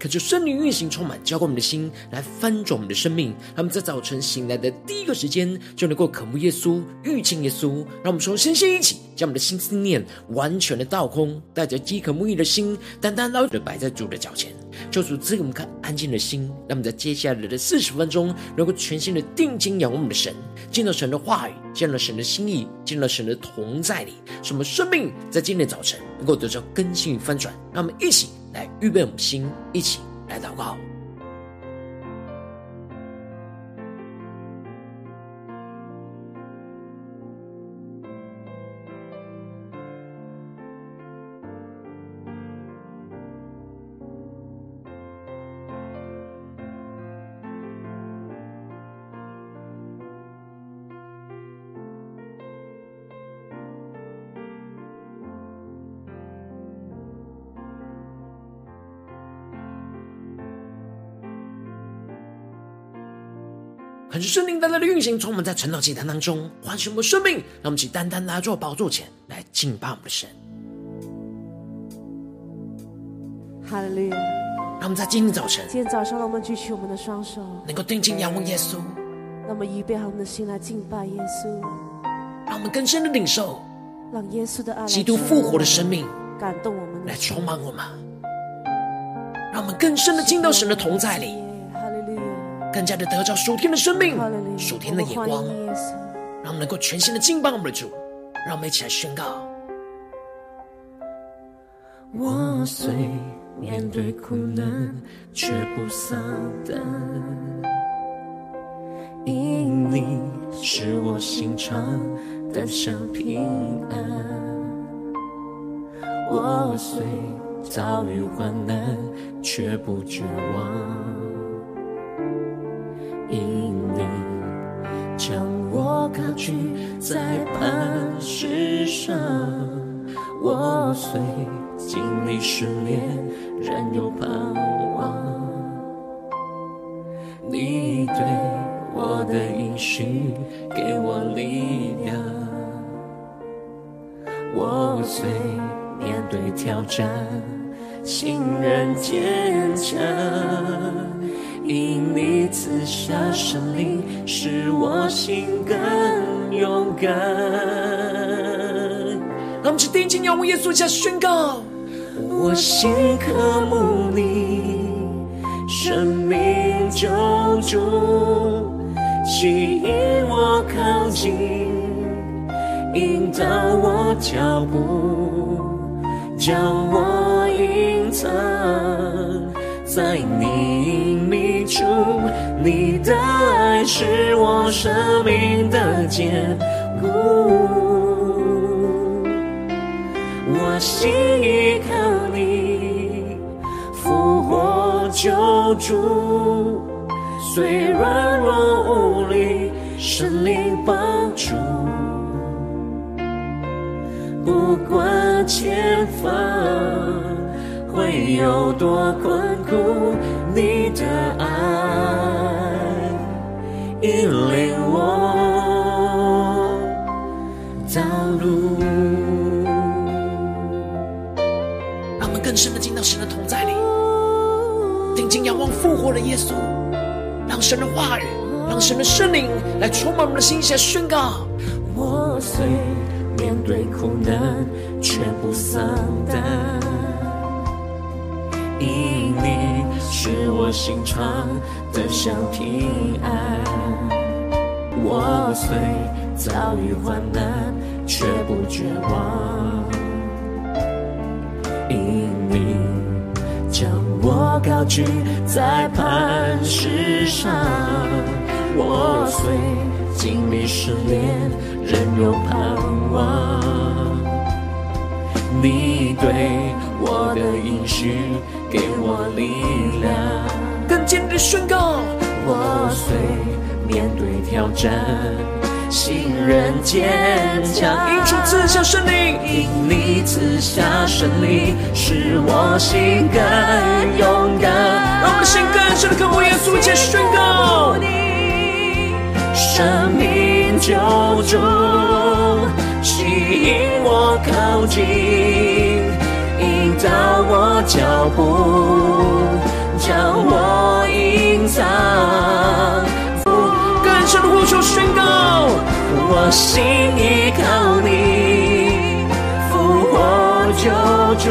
可就圣灵运行充满，浇灌我们的心，来翻转我们的生命。让我们在早晨醒来的第一个时间，就能够渴慕耶稣、遇见耶稣。让我们说，先先一起将我们的心思念完全的倒空，带着饥渴沐浴的心，单单 lau 着的摆在主的脚前。求主赐给我们看安静的心，让我们在接下来的四十分钟，能够全心的定睛仰望我们的神，见到神的话语，见到神的心意，见到神的同在里，使我们生命在今天早晨能够得到更新与翻转。让我们一起来预备我们心，一起来祷告。很是圣灵单单的运行，从我们在晨祷祭坛当中，唤醒我们生命。让我们起单单来到宝座前来敬拜我们的神。哈利路亚！让我们在今天早晨，今天早上，让我们举起我们的双手，能够定睛仰望耶稣。让我们预备好我们的心来敬拜耶稣。让我们更深的领受，让耶稣的爱，基督复活的生命感动我们，来充满我们。让我们更深的进到神的同在里。更加的得着属天的生命，属天的眼光，让我们能够全新的敬拜我们的主。让我们一起来宣告：我虽面对苦难，却不丧胆，因你是我心肠得享平安。我虽遭遇患难，却不绝望。我高举在磐石上，我虽经历失恋，仍有盼望。你对我的应许给我力量，我虽面对挑战，心仍坚强。因你赐下圣灵，使我心更勇敢。让我们去定睛仰望耶稣，下宣告：我心渴慕你，生命救主，吸引我靠近，引导我脚步，将我隐藏在你。主，你的爱是我生命的坚固，我心依靠你，复活救主，虽软弱无力，神灵帮助，不管前方会有多困苦。你的爱引领我道路。让我们更深的进到神的同在里，定睛仰望复活的耶稣，让神的话语，让神的圣灵来充满我们的心，来宣告：我虽面对苦难，却不丧胆。因你是我心常得享平安，我虽遭遇患难，却不绝望。因你将我高举在磐石上，我虽经历试炼，仍有盼望。你对我的应许。给我力量，更坚定的宣告，我虽面对挑战，心仍坚强。因主赐下胜利，因你赐下胜利，使我心更勇敢。让我们的心更深的渴慕耶稣，一起宣告生命救主，引我靠近，引导我脚步。将我隐藏，更深的呼求宣告，我心依靠你，复活救主，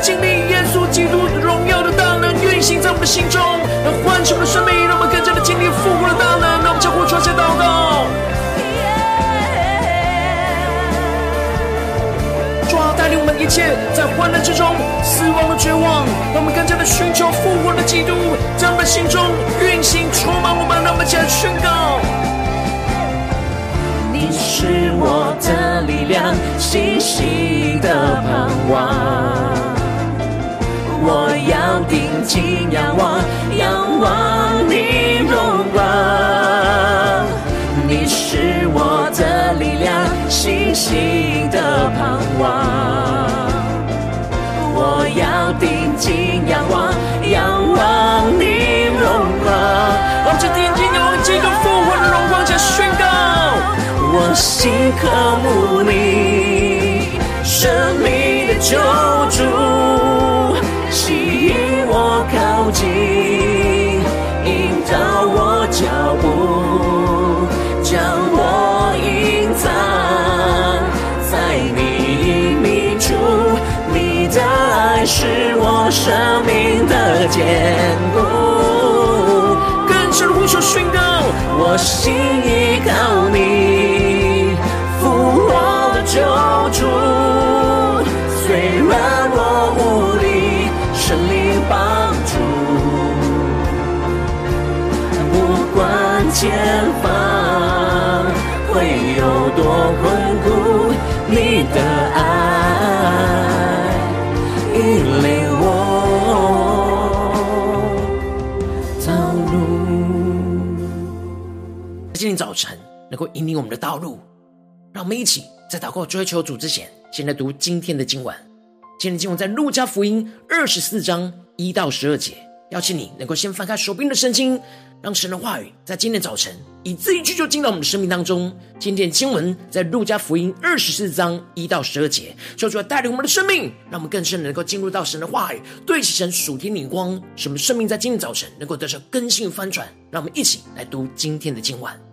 经历耶稣基督荣耀的大能运行在我们的心中，要唤醒我们的生命，让我们更加的经历复活的大能。让我们将呼求下祷告，主啊，带领我们一切在患难之中、死亡的绝望，让我们更加的寻求复活的基督，在我们心中运行充满我们，让我们起来宣告。你是我的力量，信心的盼望。我要定睛仰望，仰望你荣光。你是我的力量，信心的盼望。我要定睛仰望，仰望你荣光。我们定睛仰望基督复活的荣光，加宣告。我心渴慕你，生命的救主，生命的坚固。更深的呼求宣告，我心依靠你。复活的救主，虽然我无力，神灵帮助。不管前早晨能够引领我们的道路，让我们一起。在祷告追求主之前，先来读今天的经文。今天的经文在路加福音二十四章一到十二节。邀请你能够先翻开手边的圣经，让神的话语在今天早晨以字一句就进到我们的生命当中。今天的经文在路加福音二十四章一到十二节，说出来带领我们的生命，让我们更深能够进入到神的话语，对齐神属天灵光，使我们生命在今天早晨能够得到更新翻转。让我们一起来读今天的经文。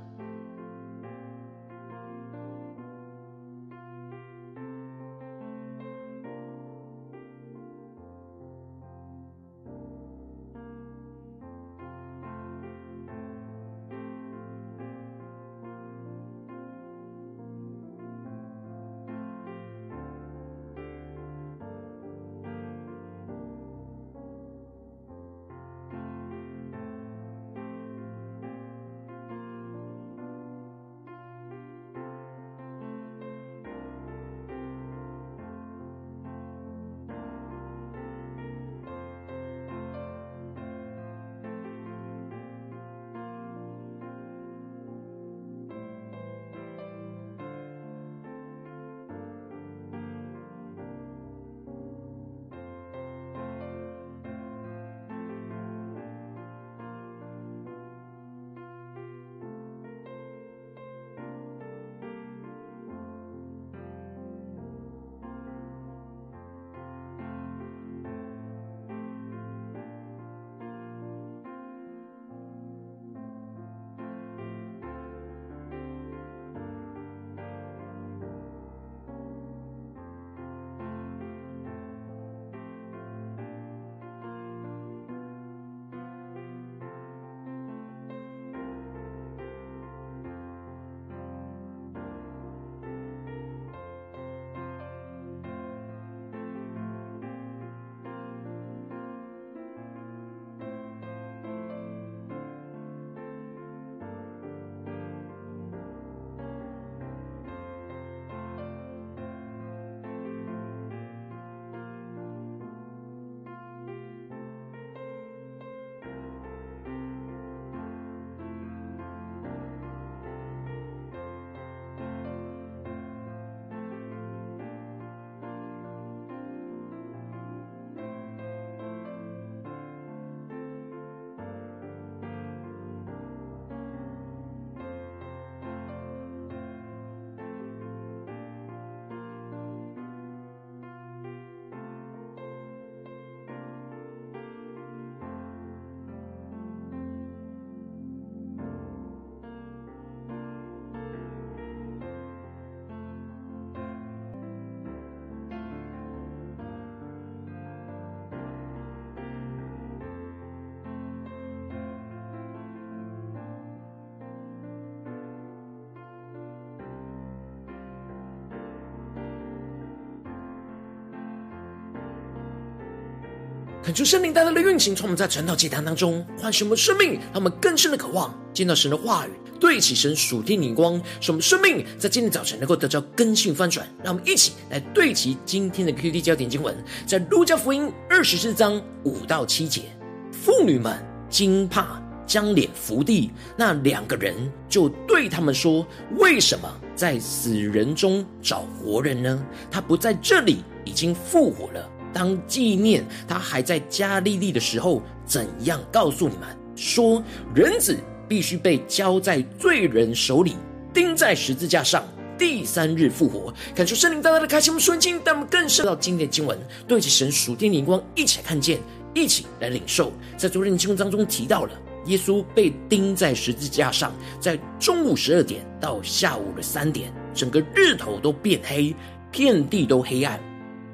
恳求圣灵大大的运行，从我们在晨祷祭坛当中唤醒我们生命，让我们更深的渴望见到神的话语，对齐神属天灵光，使我们生命在今天早晨能够得到更新翻转。让我们一起来对齐今天的 QD 焦点经文，在路加福音二十四章五到七节，妇女们惊怕，将脸伏地，那两个人就对他们说：“为什么在死人中找活人呢？他不在这里，已经复活了。”当纪念他还在加利利的时候，怎样告诉你们说，人子必须被交在罪人手里，钉在十字架上，第三日复活。感受圣灵大大的开启我们瞬间，但我们更深到今天的经文，对起神属天灵光，一起来看见，一起来领受。在昨天的经文当中提到了，耶稣被钉在十字架上，在中午十二点到下午的三点，整个日头都变黑，遍地都黑暗。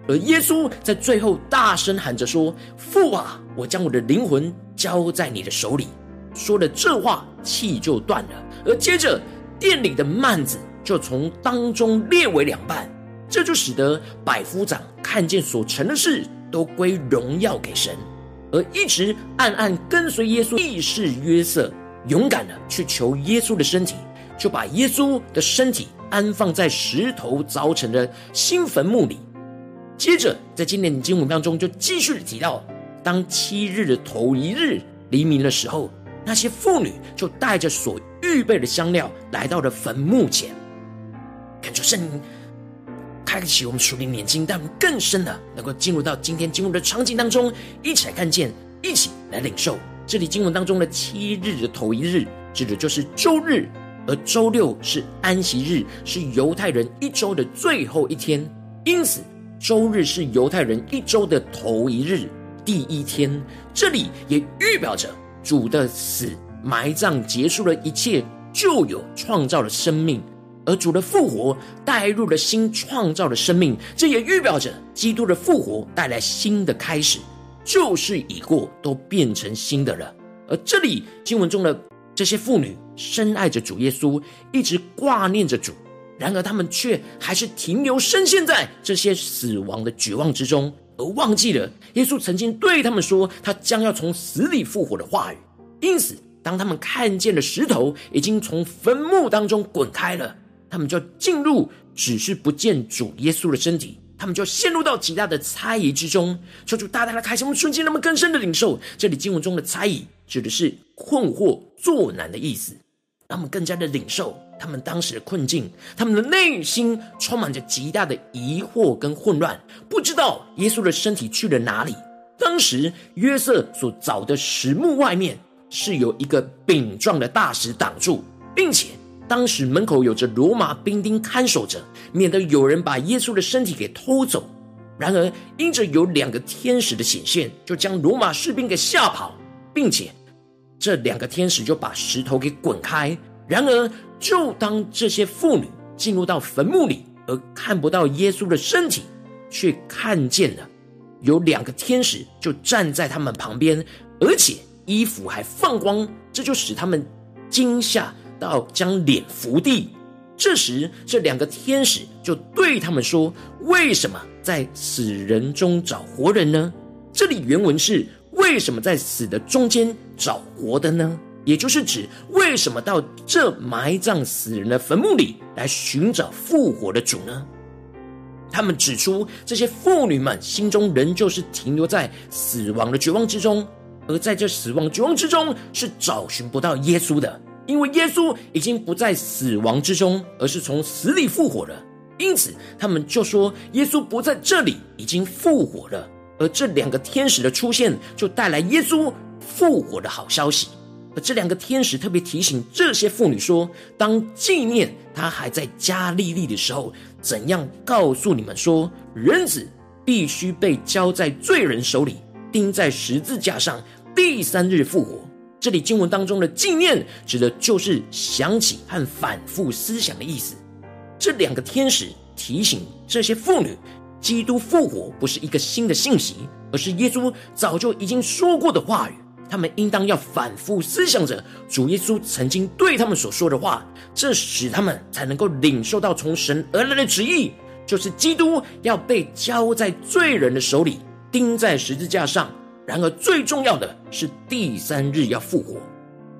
而耶稣在最后大声喊着说：“父啊，我将我的灵魂交在你的手里。”说了这话，气就断了。而接着，殿里的幔子就从当中裂为两半。这就使得百夫长看见所成的事，都归荣耀给神。而一直暗暗跟随耶稣义士约瑟，勇敢的去求耶稣的身体，就把耶稣的身体安放在石头凿成的新坟墓里。接着，在今天的经文当中，就继续提到，当七日的头一日黎明的时候，那些妇女就带着所预备的香料来到了坟墓前，感觉圣灵开启我们属灵眼睛，但更深的能够进入到今天经文的场景当中，一起来看见，一起来领受。这里经文当中的七日的头一日，指的就是周日，而周六是安息日，是犹太人一周的最后一天，因此。周日是犹太人一周的头一日，第一天。这里也预表着主的死、埋葬结束了一切旧有创造的生命，而主的复活带入了新创造的生命。这也预表着基督的复活带来新的开始，旧事已过，都变成新的了。而这里经文中的这些妇女深爱着主耶稣，一直挂念着主。然而，他们却还是停留深陷在这些死亡的绝望之中，而忘记了耶稣曾经对他们说他将要从死里复活的话语。因此，当他们看见了石头已经从坟墓当中滚开了，他们就进入，只是不见主耶稣的身体，他们就陷入到极大的猜疑之中。求主大大的开启我们瞬间，那么更深的领受这里经文中的猜疑，指的是困惑、作难的意思。让我们更加的领受他们当时的困境，他们的内心充满着极大的疑惑跟混乱，不知道耶稣的身体去了哪里。当时约瑟所找的石墓外面是有一个饼状的大石挡住，并且当时门口有着罗马兵丁看守着，免得有人把耶稣的身体给偷走。然而因着有两个天使的显现，就将罗马士兵给吓跑，并且。这两个天使就把石头给滚开。然而，就当这些妇女进入到坟墓里，而看不到耶稣的身体，却看见了有两个天使就站在他们旁边，而且衣服还放光，这就使他们惊吓到将脸伏地。这时，这两个天使就对他们说：“为什么在死人中找活人呢？”这里原文是。为什么在死的中间找活的呢？也就是指为什么到这埋葬死人的坟墓里来寻找复活的主呢？他们指出，这些妇女们心中仍旧是停留在死亡的绝望之中，而在这死亡绝望之中是找寻不到耶稣的，因为耶稣已经不在死亡之中，而是从死里复活了。因此，他们就说耶稣不在这里，已经复活了。而这两个天使的出现，就带来耶稣复活的好消息。而这两个天使特别提醒这些妇女说：“当纪念他还在加利利的时候，怎样告诉你们说，人子必须被交在罪人手里，钉在十字架上，第三日复活。”这里经文当中的纪念，指的就是想起和反复思想的意思。这两个天使提醒这些妇女。基督复活不是一个新的信息，而是耶稣早就已经说过的话语。他们应当要反复思想着主耶稣曾经对他们所说的话，这使他们才能够领受到从神而来的旨意，就是基督要被交在罪人的手里，钉在十字架上，然而最重要的是第三日要复活。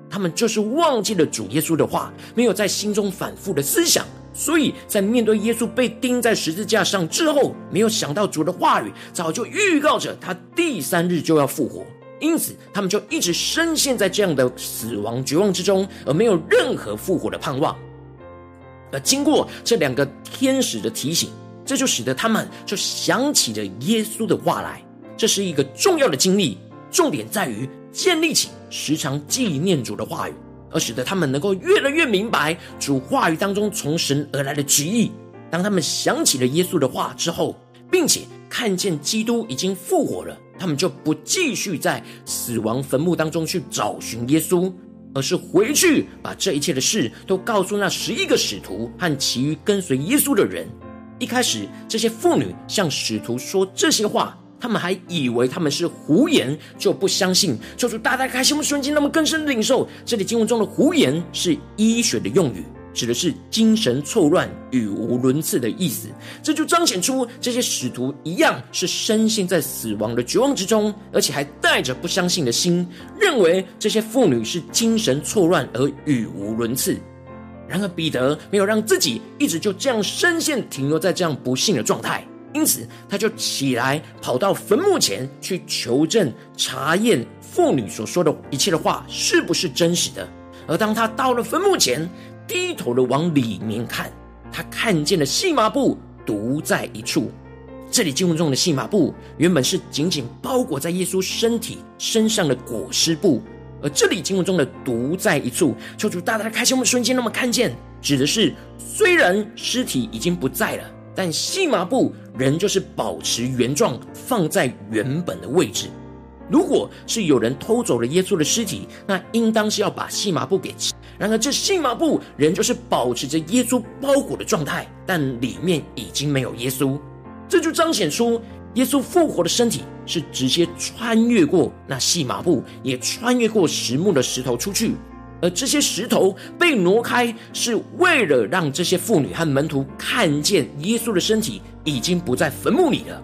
他们就是忘记了主耶稣的话，没有在心中反复的思想，所以在面对耶稣被钉在十字架上之后，没有想到主的话语早就预告着他第三日就要复活，因此他们就一直深陷在这样的死亡绝望之中，而没有任何复活的盼望。而经过这两个天使的提醒，这就使得他们就想起了耶稣的话来。这是一个重要的经历，重点在于。建立起时常纪念主的话语，而使得他们能够越来越明白主话语当中从神而来的旨意。当他们想起了耶稣的话之后，并且看见基督已经复活了，他们就不继续在死亡坟墓当中去找寻耶稣，而是回去把这一切的事都告诉那十一个使徒和其余跟随耶稣的人。一开始，这些妇女向使徒说这些话。他们还以为他们是胡言，就不相信。求主大大开心我们瞬间，那么更深的领受。这里经文中的胡言是医学的用语，指的是精神错乱、语无伦次的意思。这就彰显出这些使徒一样是深陷在死亡的绝望之中，而且还带着不相信的心，认为这些妇女是精神错乱而语无伦次。然而彼得没有让自己一直就这样深陷停留在这样不幸的状态。因此，他就起来，跑到坟墓前去求证、查验妇女所说的一切的话是不是真实的。而当他到了坟墓前，低头的往里面看，他看见了细麻布独在一处。这里经文中的细麻布，原本是紧紧包裹在耶稣身体身上的裹尸布，而这里经文中的独在一处，求主大大的开启我们瞬间，那么看见，指的是虽然尸体已经不在了。但细麻布仍旧是保持原状，放在原本的位置。如果是有人偷走了耶稣的尸体，那应当是要把细麻布给。然而这细麻布仍旧是保持着耶稣包裹的状态，但里面已经没有耶稣。这就彰显出耶稣复活的身体是直接穿越过那细麻布，也穿越过石墓的石头出去。而这些石头被挪开，是为了让这些妇女和门徒看见耶稣的身体已经不在坟墓里了。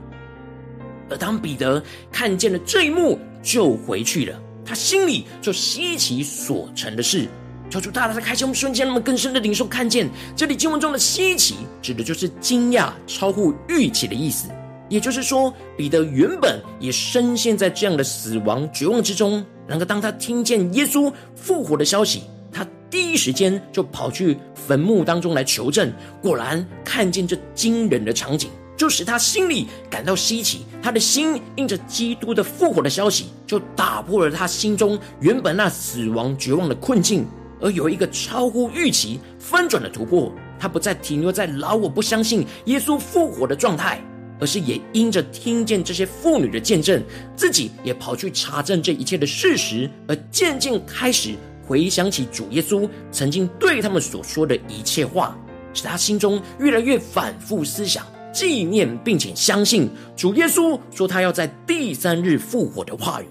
而当彼得看见了这一幕，就回去了。他心里就稀奇所成的事，求主大大的开启我们瞬间，那么更深的领受看见。这里经文中的稀奇，指的就是惊讶、超乎预期的意思。也就是说，彼得原本也深陷在这样的死亡绝望之中。然而，当他听见耶稣复活的消息，他第一时间就跑去坟墓当中来求证。果然，看见这惊人的场景，就使他心里感到稀奇。他的心因着基督的复活的消息，就打破了他心中原本那死亡绝望的困境，而有一个超乎预期翻转的突破。他不再停留在老我不相信耶稣复活的状态。而是也因着听见这些妇女的见证，自己也跑去查证这一切的事实，而渐渐开始回想起主耶稣曾经对他们所说的一切话，使他心中越来越反复思想、纪念，并且相信主耶稣说他要在第三日复活的话语。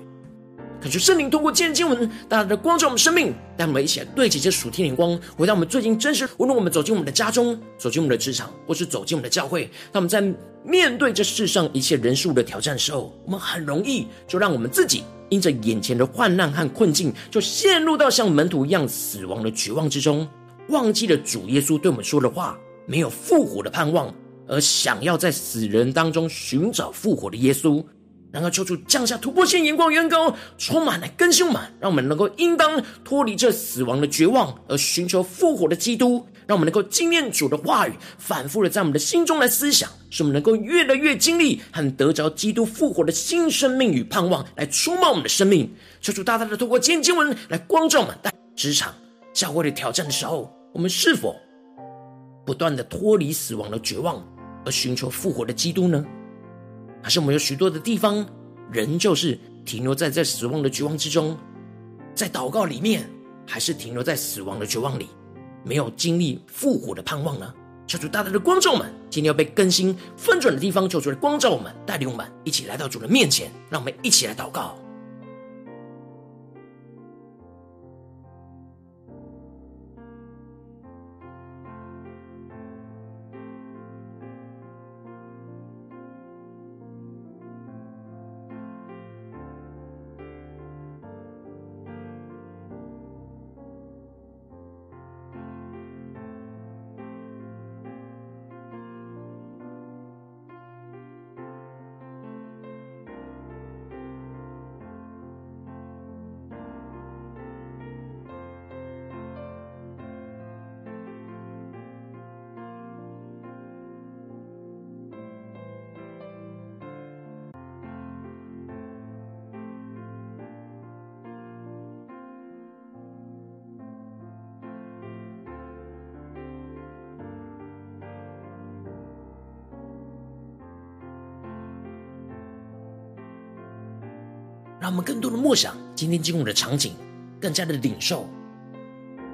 感谢圣灵通过今天经文，大大的光照我们生命，带我们一起来对齐这属天的光，回到我们最近真实。无论我们走进我们的家中，走进我们的职场，或是走进我们的教会，当我们在面对这世上一切人数的挑战时候，我们很容易就让我们自己因着眼前的患难和困境，就陷入到像门徒一样死亡的绝望之中，忘记了主。耶稣对我们说的话，没有复活的盼望，而想要在死人当中寻找复活的耶稣。然后求主降下突破性眼光，远高充满来更新我们，让我们能够应当脱离这死亡的绝望，而寻求复活的基督。让我们能够经验主的话语，反复的在我们的心中来思想，使我们能够越来越经历和得着基督复活的新生命与盼望，来充满我们的生命。求主大大的透过今天经文来光照我们，在职场、教会的挑战的时候，我们是否不断的脱离死亡的绝望，而寻求复活的基督呢？还是我们有许多的地方，仍旧是停留在在死亡的绝望之中，在祷告里面，还是停留在死亡的绝望里，没有经历复活的盼望呢？求主大大的光照我们，今天要被更新翻转的地方，求主来光照我们，带领我们一起来到主的面前，让我们一起来祷告。让我们更多的默想今天经文的场景，更加的领受。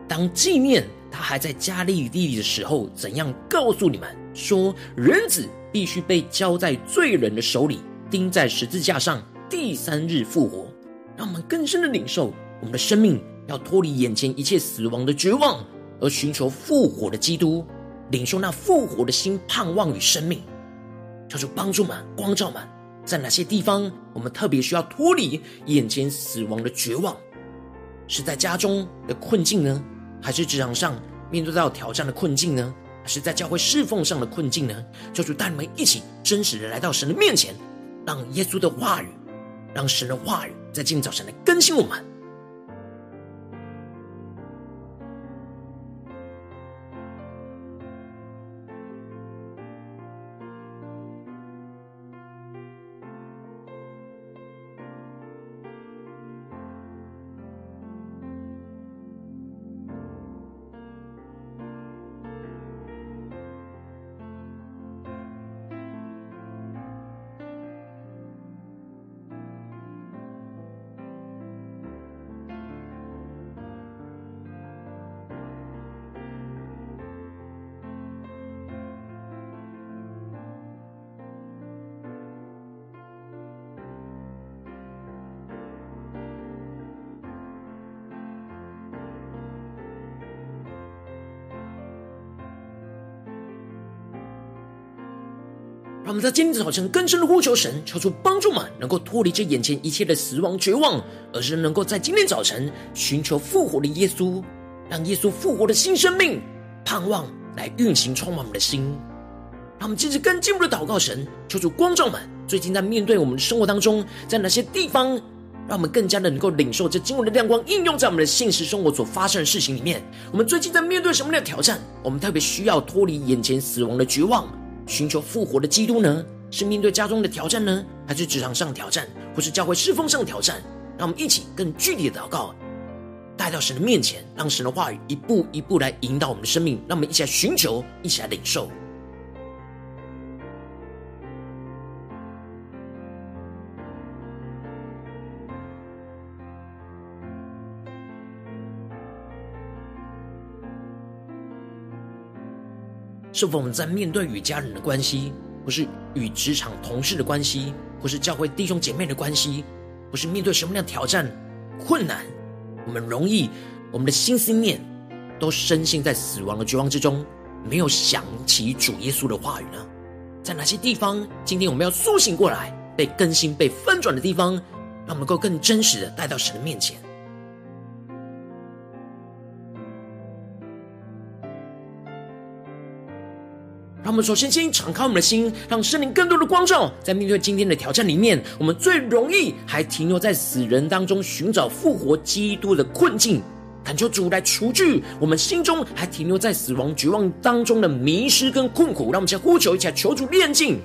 当纪念他还在加利利的时候，怎样告诉你们说，人子必须被交在罪人的手里，钉在十字架上，第三日复活。让我们更深的领受，我们的生命要脱离眼前一切死亡的绝望，而寻求复活的基督，领受那复活的心盼望与生命。求主帮助们、光照们，在哪些地方我们特别需要脱离眼前死亡的绝望？是在家中的困境呢？还是职场上面对到挑战的困境呢？还是在教会侍奉上的困境呢？就主带你们一起真实的来到神的面前，让耶稣的话语，让神的话语在今早晨来更新我们。让我们在今天早晨更深的呼求神，求主帮助们能够脱离这眼前一切的死亡绝望，而是能够在今天早晨寻求复活的耶稣，让耶稣复活的新生命盼望来运行充满我们的心。让我们接着更进一步的祷告神，求主光照们最近在面对我们的生活当中，在哪些地方，让我们更加的能够领受这经文的亮光，应用在我们的现实生活所发生的事情里面。我们最近在面对什么样的挑战？我们特别需要脱离眼前死亡的绝望。寻求复活的基督呢？是面对家中的挑战呢？还是职场上挑战，或是教会侍奉上的挑战？让我们一起更具体的祷告，带到神的面前，让神的话语一步一步来引导我们的生命。让我们一起来寻求，一起来领受。是否我们在面对与家人的关系，或是与职场同事的关系，或是教会弟兄姐妹的关系，或是面对什么样的挑战、困难，我们容易我们的心思念都深陷在死亡的绝望之中，没有想起主耶稣的话语呢？在哪些地方，今天我们要苏醒过来，被更新、被翻转的地方，让我们能够更真实的带到神的面前。让我们首先先敞开我们的心，让圣灵更多的光照。在面对今天的挑战里面，我们最容易还停留在死人当中寻找复活基督的困境，恳求主来除去我们心中还停留在死亡绝望当中的迷失跟困苦。让我们先呼求一下，求主炼净。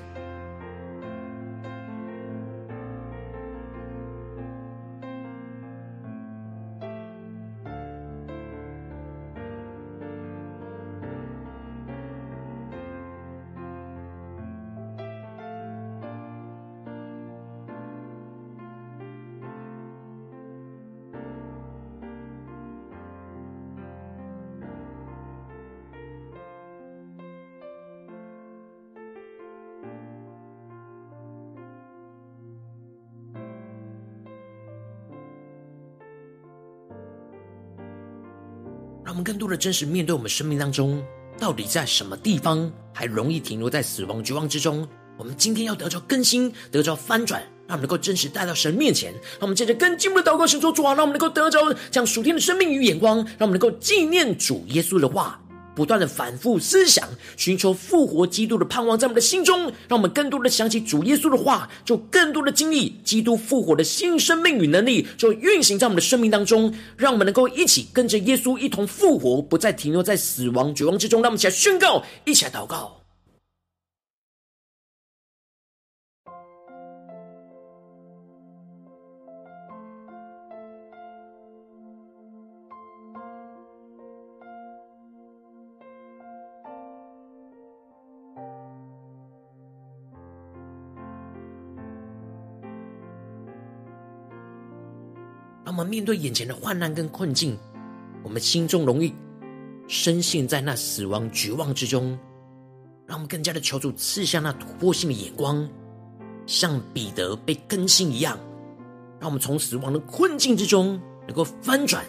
让我们更多的真实面对我们生命当中，到底在什么地方还容易停留在死亡绝望之中？我们今天要得着更新，得着翻转，让我们能够真实带到神面前。让我们接着更进一步的祷告，神说主啊，让我们能够得着这样属天的生命与眼光，让我们能够纪念主耶稣的话。不断的反复思想，寻求复活基督的盼望，在我们的心中，让我们更多的想起主耶稣的话，就更多的经历基督复活的新生命与能力，就运行在我们的生命当中，让我们能够一起跟着耶稣一同复活，不再停留在死亡绝望之中。让我们一起来宣告，一起来祷告。面对眼前的患难跟困境，我们心中容易深陷在那死亡绝望之中，让我们更加的求主赐下那突破性的眼光，像彼得被更新一样，让我们从死亡的困境之中能够翻转，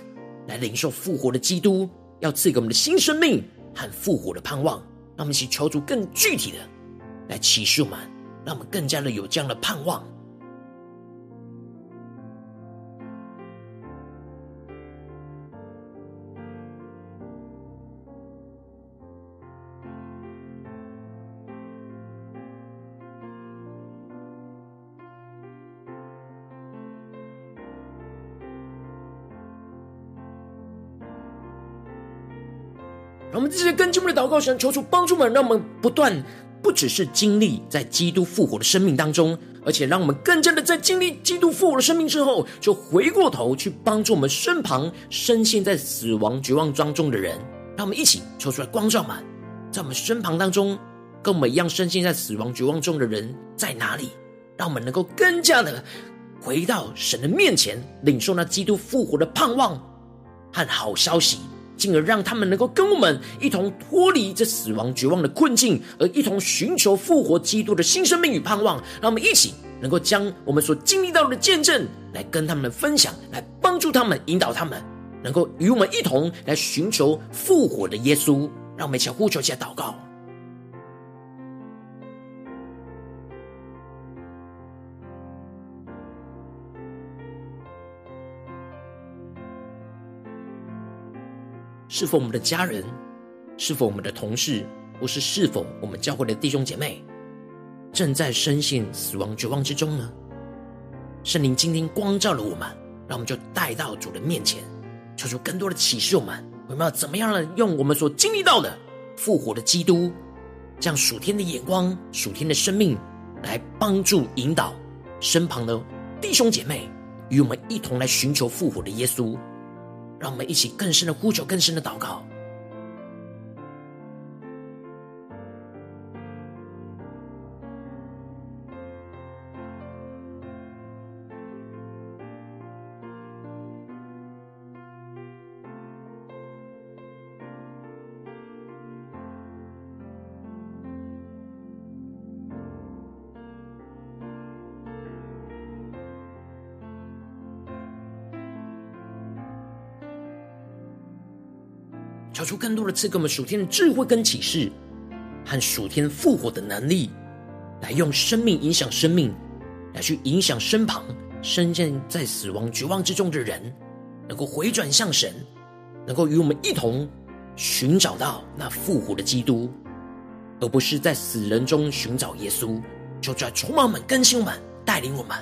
来领受复活的基督要赐给我们的新生命和复活的盼望。让我们一起求主更具体的来启示我们，让我们更加的有这样的盼望。这些跟进我们的祷告，神求主帮助我们，让我们不断不只是经历在基督复活的生命当中，而且让我们更加的在经历基督复活的生命之后，就回过头去帮助我们身旁深陷在死亡绝望当中的人。让我们一起求出来光照们，在我们身旁当中，跟我们一样深陷在死亡绝望中的人在哪里？让我们能够更加的回到神的面前，领受那基督复活的盼望和好消息。进而让他们能够跟我们一同脱离这死亡绝望的困境，而一同寻求复活基督的新生命与盼望。让我们一起能够将我们所经历到的见证来跟他们分享，来帮助他们，引导他们，能够与我们一同来寻求复活的耶稣。让我们一起呼求，一下祷告。是否我们的家人，是否我们的同事，或是是否我们教会的弟兄姐妹，正在深陷死亡绝望之中呢？圣灵今天光照了我们，让我们就带到主的面前，求出更多的启示。我们我们要怎么样呢？用我们所经历到的复活的基督，这样属天的眼光、属天的生命，来帮助引导身旁的弟兄姐妹，与我们一同来寻求复活的耶稣。让我们一起更深的呼求，更深的祷告。更多的赐给我们属天的智慧跟启示，和属天复活的能力，来用生命影响生命，来去影响身旁深陷在死亡绝望之中的人，能够回转向神，能够与我们一同寻找到那复活的基督，而不是在死人中寻找耶稣。求主来充满我们，更新我们，带领我们。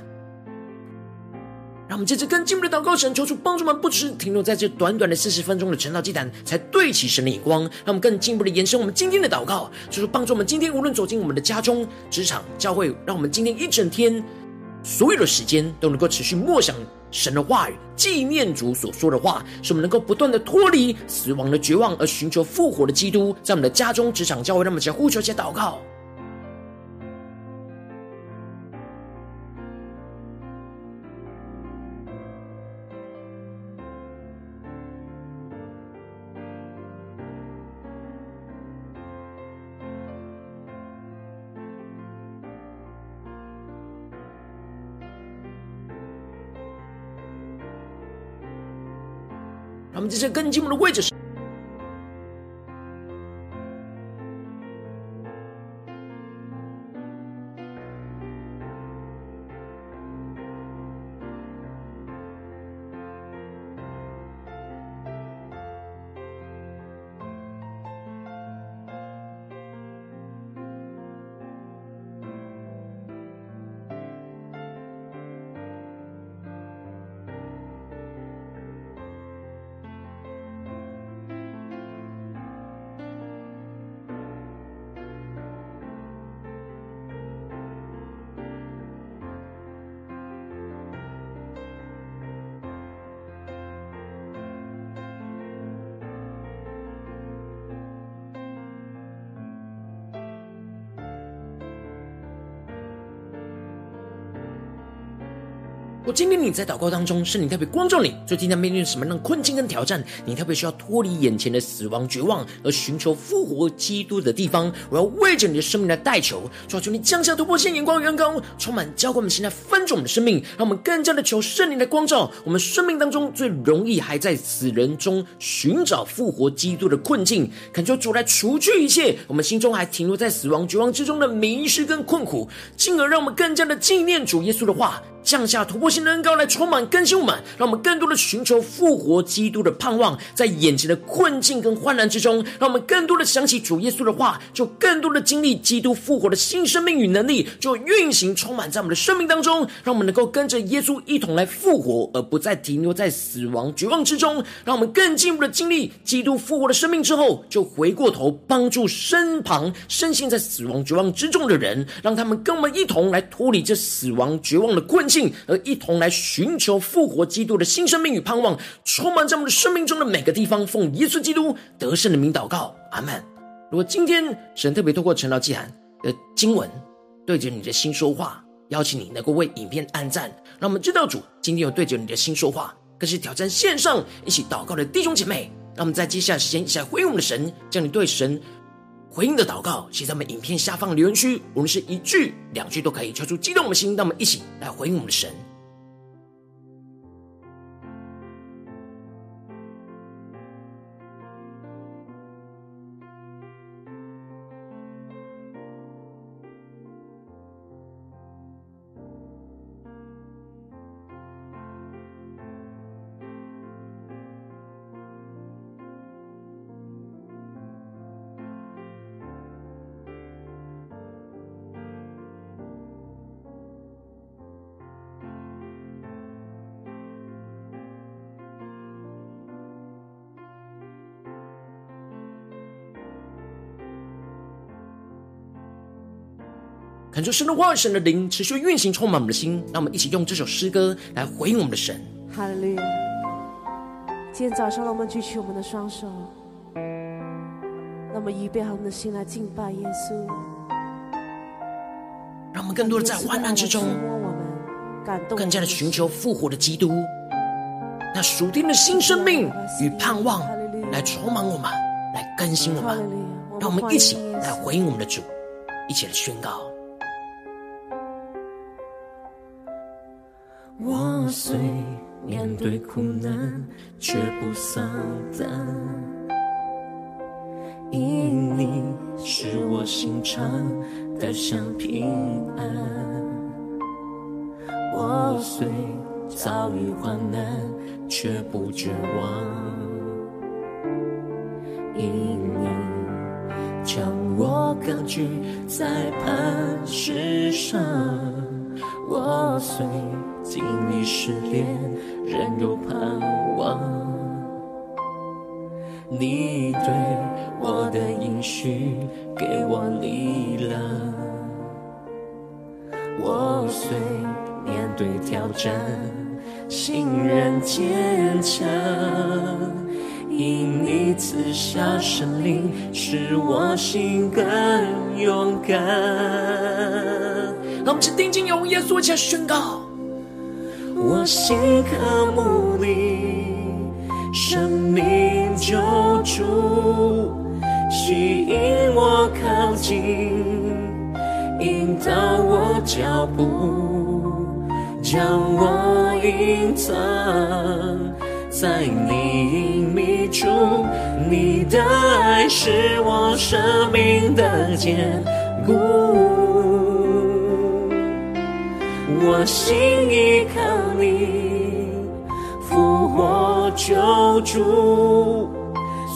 让我们接着跟进步的祷告，神求主帮助我们，不只是停留在这短短的四十分钟的晨祷祭坛，才对齐神的眼光。让我们更进一步的延伸我们今天的祷告，就是帮助我们今天无论走进我们的家中、职场、教会，让我们今天一整天所有的时间都能够持续默想神的话语，纪念主所说的话，使我们能够不断的脱离死亡的绝望，而寻求复活的基督，在我们的家中、职场、教会，让我们一起呼求、一祷告。这些更进步的位置我今天你在祷告当中，圣灵特别光照你，最近在面对什么样的困境跟挑战？你特别需要脱离眼前的死亡绝望，而寻求复活基督的地方。我要为着你的生命来代求，求求你降下突破性眼光，远高，充满浇灌我们现在分盛我们的生命，让我们更加的求圣灵的光照。我们生命当中最容易还在死人中寻找复活基督的困境，恳求主来除去一切我们心中还停留在死亡绝望之中的迷失跟困苦，进而让我们更加的纪念主耶稣的话。降下突破性的恩膏来充满更新我们，让我们更多的寻求复活基督的盼望，在眼前的困境跟患难之中，让我们更多的想起主耶稣的话，就更多的经历基督复活的新生命与能力，就运行充满在我们的生命当中，让我们能够跟着耶稣一同来复活，而不再停留在死亡绝望之中，让我们更进一步的经历基督复活的生命之后，就回过头帮助身旁深陷在死亡绝望之中的人，让他们跟我们一同来脱离这死亡绝望的困境。而一同来寻求复活基督的新生命与盼望，充满在我们的生命中的每个地方。奉耶稣基督得胜的名祷告，阿门。如果今天神特别透过晨祷祭坛的经文对着你的心说话，邀请你能够为影片按赞，让我们知道主今天有对着你的心说话，更是挑战线上一起祷告的弟兄姐妹。让我们在接下来时间一起来回应我们的神，将你对神。回应的祷告，写在我们影片下方留言区。无论是一句、两句都可以，敲出激动的心。让我们一起来回应我们的神。恳求神的话语、神的灵持续运行，充满我们的心。让我们一起用这首诗歌来回应我们的神。哈利路亚！今天早上，让我们举起我们的双手，让我们预备好我们的心来敬拜耶稣。让我们更多的在患难之中，更加的寻求复活的基督，那属天的新生命与盼望来充满我们，来更新我们。让我们一起来回应我们的主，一起来宣告。虽面对苦难，却不丧胆，因你使我心常得享平安。我虽遭遇患难，却不绝望，因你将我高举在磐石上。我虽经历失恋，仍有盼望。你对我的应许给我力量。我虽面对挑战，心仍坚强，因你赐下圣灵，使我心更勇敢。让我们去定睛用耶稣，且宣告。我心渴慕你，生命救主，吸引我靠近，引导我脚步，将我隐藏在你隐秘处。你的爱是我生命的坚固。我心依靠你，复活救主，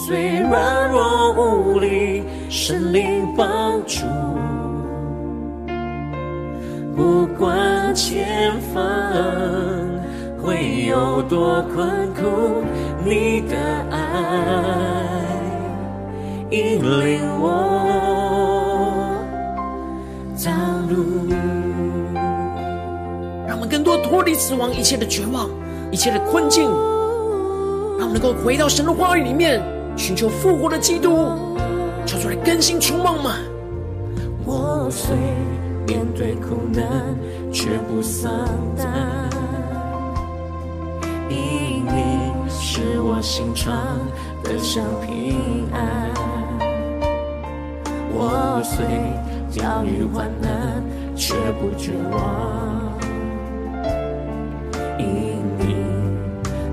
虽软弱无力，神灵帮助。不管前方会有多困苦，你的爱引领我道路。让我们更多脱离死亡一切的绝望，一切的困境，让我们能够回到神的话语里面，寻求复活的基督，求出来更新充满吗？我虽面对苦难，却不丧胆，因你使我心肠得享平安。我虽遭遇患难，却不绝望，你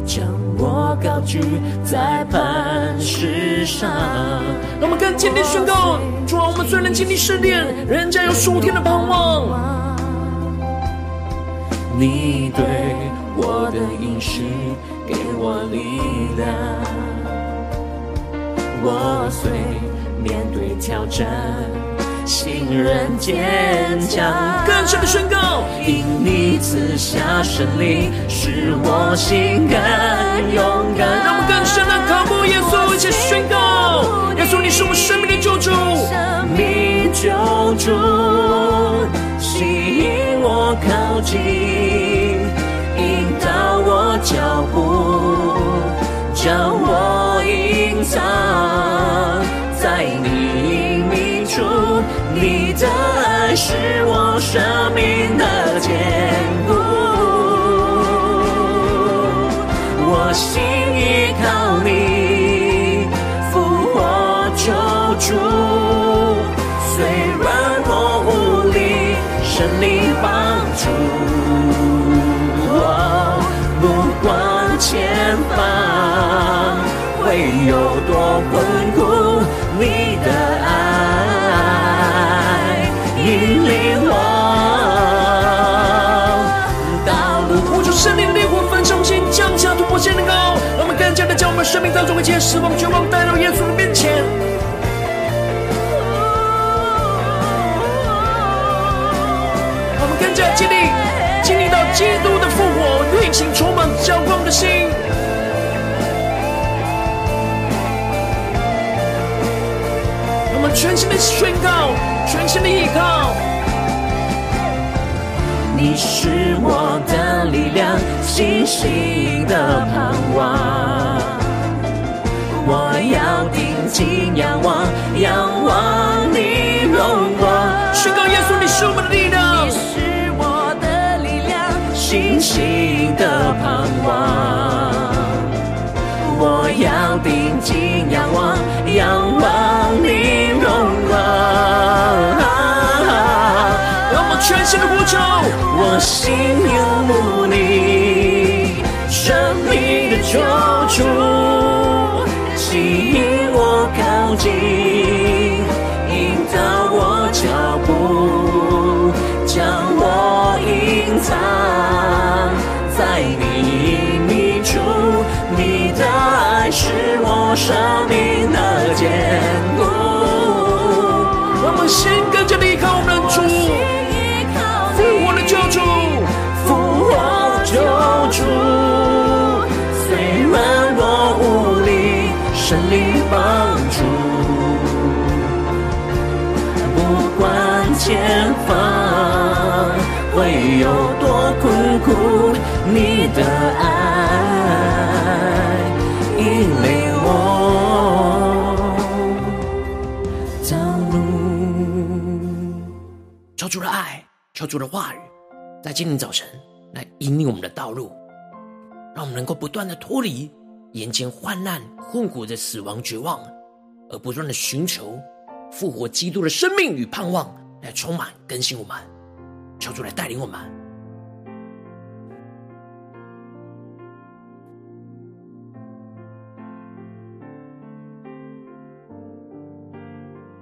将我高举在磐石上。让我们更坚定宣告：主啊，我们虽然经历试炼，仍然有属天的盼望。你对我的应许给我力量，我虽面对挑战，心人坚强。更深的宣告，因你赐下胜利，使我心更勇敢。让我们更深的靠慕耶稣，一起宣告：耶稣，你是我们生命的救主，生命救主。吸引我靠近，引导我脚步，将我隐藏在你隐秘处。你的爱是我生命的坚固，我心依靠你，复活救主。虽然我无力。神灵帮助我，不管前方会有多困生命当中一切失望、绝望带到耶稣的面前。我们更加经历，经历到基督的复活，运行充满交光的心。我们全心的宣告，全心的依靠。你是我的力量，信心的盼望。我要定睛仰望，仰望你荣光。宣告耶稣，你是我们的力量。信心的盼望，我要定睛仰望，仰望你荣光。让我们全心的呼求，我心仰慕你，生命的救主，吸引我靠近，引导我脚步，将我隐藏。在你隐秘处，你的爱是我生命的坚固。我们心前方会有多困苦。你的爱引领我道路。求主的爱，求主的话语，在今天早晨来引领我们的道路，让我们能够不断的脱离眼前患难、困苦的死亡、绝望，而不断的寻求复活基督的生命与盼望，来充满更新我们。求主来带领我们。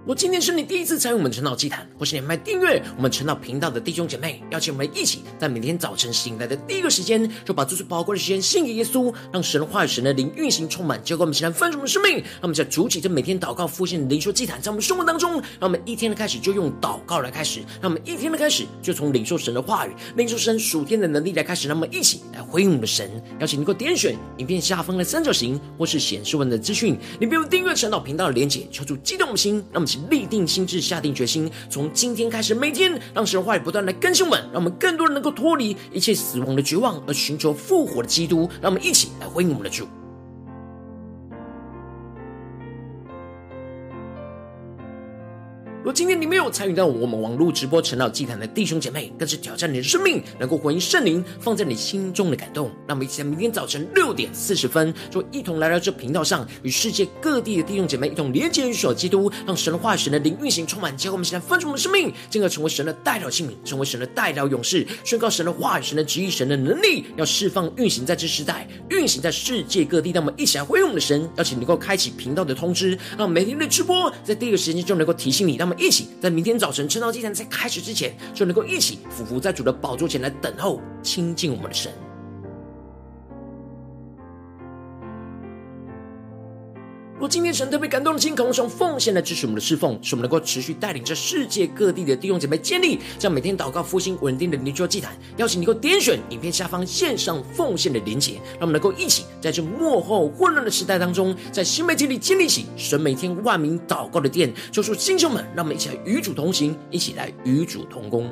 我今天是你第一次参与我们晨祷祭坛，或是你还没订阅我们晨祷频道的弟兄姐妹，邀请我们一起在每天早晨醒来的第一个时间，就把最最宝贵的时间献给耶稣，让神的话语、神的灵运行充满，结果我们现在丰盛的生命。让我们在主起这每天祷告、复兴的灵修祭坛，在我们生活当中，让我们一天的开始就用祷告来开始，让我们一天的开始就从领受神的话语、领受神属天的能力来开始，让我们一起来回应我们的神。邀请你给我点选影片下方的三角形，或是显示文的资讯，你不用订阅晨祷频道的连结，求主激动我们心，让我们立定心智，下定决心，从今天开始，每天让神话语不断来更新我们，让我们更多人能够脱离一切死亡的绝望，而寻求复活的基督。让我们一起来回应我们的主。若今天你没有参与到我们网络直播陈老祭坛的弟兄姐妹，更是挑战你的生命，能够回应圣灵放在你心中的感动。让我们一起在明天早晨六点四十分，就一同来到这频道上，与世界各地的弟兄姐妹一同连接与守基督，让神的话语、神的灵运行充满，结果我们现在分出我们的生命，进而成为神的代表器皿，成为神的代表勇士，宣告神的话语、神的旨意、神的能力，要释放运行在这时代，运行在世界各地。让我们一起来回应我们的神，邀请能够开启频道的通知，让每天的直播在第一个时间就能够提醒你。那么。一起在明天早晨晨祷祭坛在开始之前，就能够一起俯伏在主的宝座前来等候亲近我们的神。若今天神特别感动的心，渴望用奉献来支持我们的侍奉，使我们能够持续带领着世界各地的弟兄姐妹建立这样每天祷告复兴稳定的灵修祭坛。邀请你能够点选影片下方线上奉献的连结，让我们能够一起在这幕后混乱的时代当中，在新媒体里建立起神每天万名祷告的殿。就说弟兄们，让我们一起来与主同行，一起来与主同工。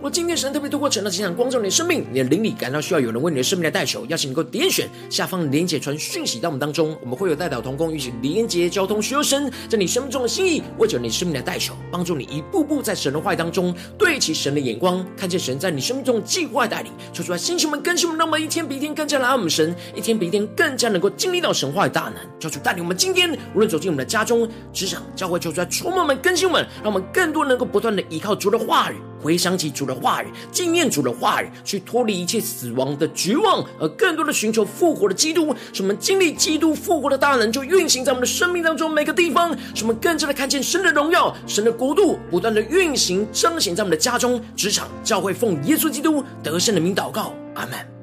若今天神特别透过晨祷祭坛光照你的生命，你的灵里感到需要有人为你的生命来代求，邀请你能够点选下方连结传讯息到我们当中，我们会有代祷同工，一起连结交通，需求神在你生命中的心意，为着你生命来代求，帮助你一步步在神的话语当中对齐神的眼光，看见神在你生命中的计划带领，说出来，星球们、更新们，让我们一天比一天更加来爱我们神，一天比一天更加能够经历到神话的大能，求主带领我们今天无论走进我们的家中、职场、教会，求出来，充满我们、更新们，让我们更多能够不断的依靠主的话语。回想起主的话语，纪念主的话语，去脱离一切死亡的绝望，而更多的寻求复活的基督。使我们经历基督复活的大能，就运行在我们的生命当中每个地方。使我们更加的看见神的荣耀，神的国度不断的运行彰显在我们的家中、职场、教会，奉耶稣基督得胜的名祷告，阿门。